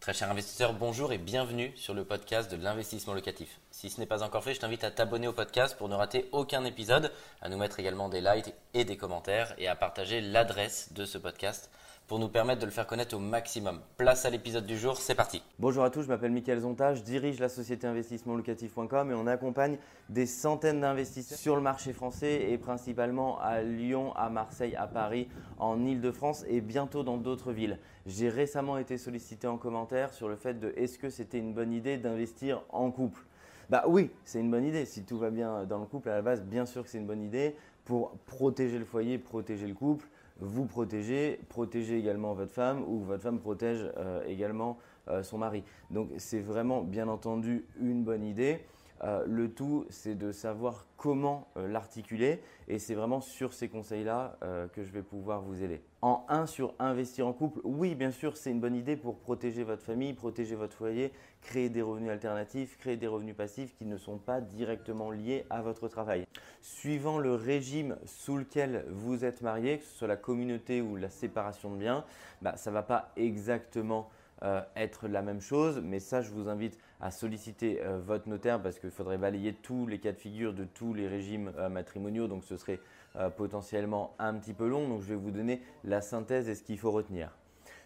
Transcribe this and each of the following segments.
Très cher investisseur, bonjour et bienvenue sur le podcast de l'investissement locatif. Si ce n'est pas encore fait, je t'invite à t'abonner au podcast pour ne rater aucun épisode, à nous mettre également des likes et des commentaires et à partager l'adresse de ce podcast pour nous permettre de le faire connaître au maximum. Place à l'épisode du jour, c'est parti. Bonjour à tous, je m'appelle Mickaël Zonta, je dirige la société investissementlocatif.com et on accompagne des centaines d'investisseurs sur le marché français et principalement à Lyon, à Marseille, à Paris, en Ile-de-France et bientôt dans d'autres villes. J'ai récemment été sollicité en commentaire sur le fait de est-ce que c'était une bonne idée d'investir en couple? Bah oui, c'est une bonne idée. Si tout va bien dans le couple, à la base, bien sûr que c'est une bonne idée pour protéger le foyer, protéger le couple vous protégez, protégez également votre femme ou votre femme protège euh, également euh, son mari. Donc c'est vraiment bien entendu une bonne idée. Euh, le tout, c'est de savoir comment euh, l'articuler et c'est vraiment sur ces conseils-là euh, que je vais pouvoir vous aider. En 1 sur investir en couple, oui, bien sûr, c'est une bonne idée pour protéger votre famille, protéger votre foyer, créer des revenus alternatifs, créer des revenus passifs qui ne sont pas directement liés à votre travail. Suivant le régime sous lequel vous êtes marié, que ce soit la communauté ou la séparation de biens, bah, ça ne va pas exactement euh, être la même chose. Mais ça, je vous invite à solliciter euh, votre notaire parce qu'il faudrait balayer tous les cas de figure de tous les régimes euh, matrimoniaux. Donc ce serait potentiellement un petit peu long. Donc je vais vous donner la synthèse et ce qu'il faut retenir.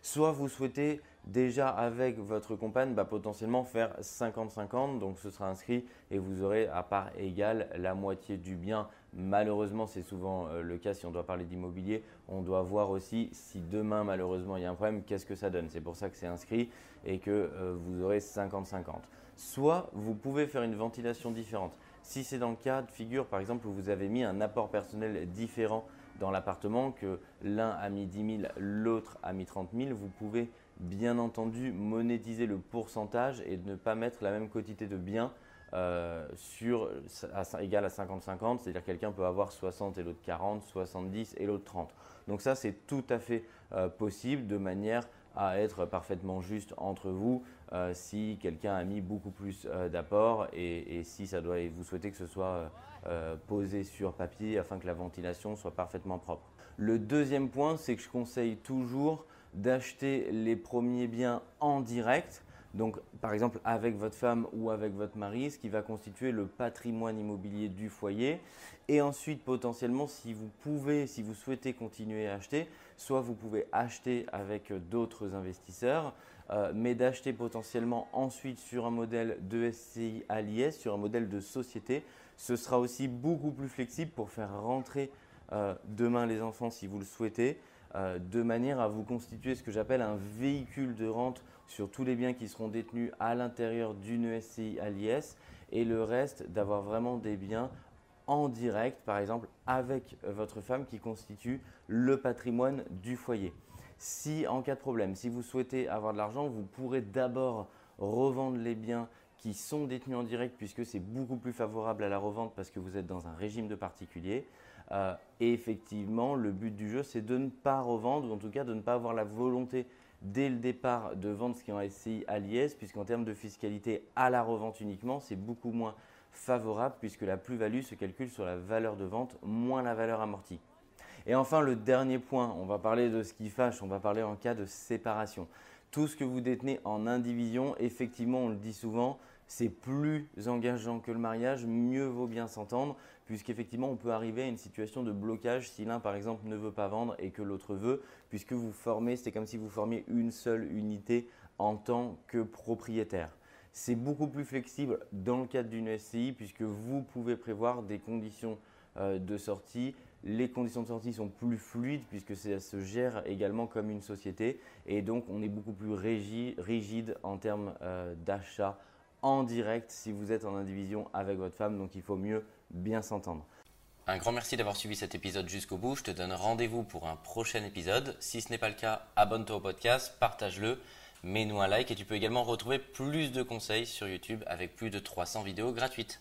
Soit vous souhaitez déjà avec votre compagne bah, potentiellement faire 50-50, donc ce sera inscrit et vous aurez à part égale la moitié du bien. Malheureusement, c'est souvent euh, le cas si on doit parler d'immobilier. On doit voir aussi si demain, malheureusement, il y a un problème, qu'est-ce que ça donne. C'est pour ça que c'est inscrit et que euh, vous aurez 50-50. Soit vous pouvez faire une ventilation différente. Si c'est dans le cas de figure, par exemple, où vous avez mis un apport personnel différent dans l'appartement, que l'un a mis 10 000, l'autre a mis 30 000, vous pouvez bien entendu monétiser le pourcentage et ne pas mettre la même quantité de biens euh, sur, à, égal à 50-50, c'est-à-dire quelqu'un peut avoir 60 et l'autre 40, 70 et l'autre 30. Donc ça, c'est tout à fait euh, possible de manière à être parfaitement juste entre vous euh, si quelqu'un a mis beaucoup plus d'apport et, et, si ça doit, et vous souhaitez que ce soit posé sur papier afin que la ventilation soit parfaitement propre. Le deuxième point, c'est que je conseille toujours d'acheter les premiers biens en direct. Donc, par exemple, avec votre femme ou avec votre mari, ce qui va constituer le patrimoine immobilier du foyer. Et ensuite, potentiellement, si vous pouvez, si vous souhaitez continuer à acheter, soit vous pouvez acheter avec d'autres investisseurs, euh, mais d'acheter potentiellement ensuite sur un modèle de SCI à l'IS, sur un modèle de société. Ce sera aussi beaucoup plus flexible pour faire rentrer euh, demain les enfants si vous le souhaitez. Euh, de manière à vous constituer ce que j'appelle un véhicule de rente sur tous les biens qui seront détenus à l'intérieur d'une SCI à l'IS et le reste d'avoir vraiment des biens en direct, par exemple avec votre femme qui constitue le patrimoine du foyer. Si en cas de problème, si vous souhaitez avoir de l'argent, vous pourrez d'abord revendre les biens qui sont détenus en direct puisque c'est beaucoup plus favorable à la revente parce que vous êtes dans un régime de particulier. Euh, et effectivement, le but du jeu, c'est de ne pas revendre, ou en tout cas de ne pas avoir la volonté dès le départ de vendre ce qui est en SCI à l'IS, puisqu'en termes de fiscalité à la revente uniquement, c'est beaucoup moins favorable, puisque la plus-value se calcule sur la valeur de vente moins la valeur amortie. Et enfin, le dernier point, on va parler de ce qui fâche, on va parler en cas de séparation. Tout ce que vous détenez en indivision, effectivement, on le dit souvent, c'est plus engageant que le mariage, mieux vaut bien s'entendre, puisqu'effectivement on peut arriver à une situation de blocage si l'un par exemple ne veut pas vendre et que l'autre veut, puisque vous formez, c'est comme si vous formiez une seule unité en tant que propriétaire. C'est beaucoup plus flexible dans le cadre d'une SCI, puisque vous pouvez prévoir des conditions euh, de sortie. Les conditions de sortie sont plus fluides puisque ça se gère également comme une société et donc on est beaucoup plus rigide en termes euh, d'achat en direct si vous êtes en indivision avec votre femme. Donc il faut mieux bien s'entendre. Un grand merci d'avoir suivi cet épisode jusqu'au bout. Je te donne rendez-vous pour un prochain épisode. Si ce n'est pas le cas, abonne-toi au podcast, partage-le, mets-nous un like et tu peux également retrouver plus de conseils sur YouTube avec plus de 300 vidéos gratuites.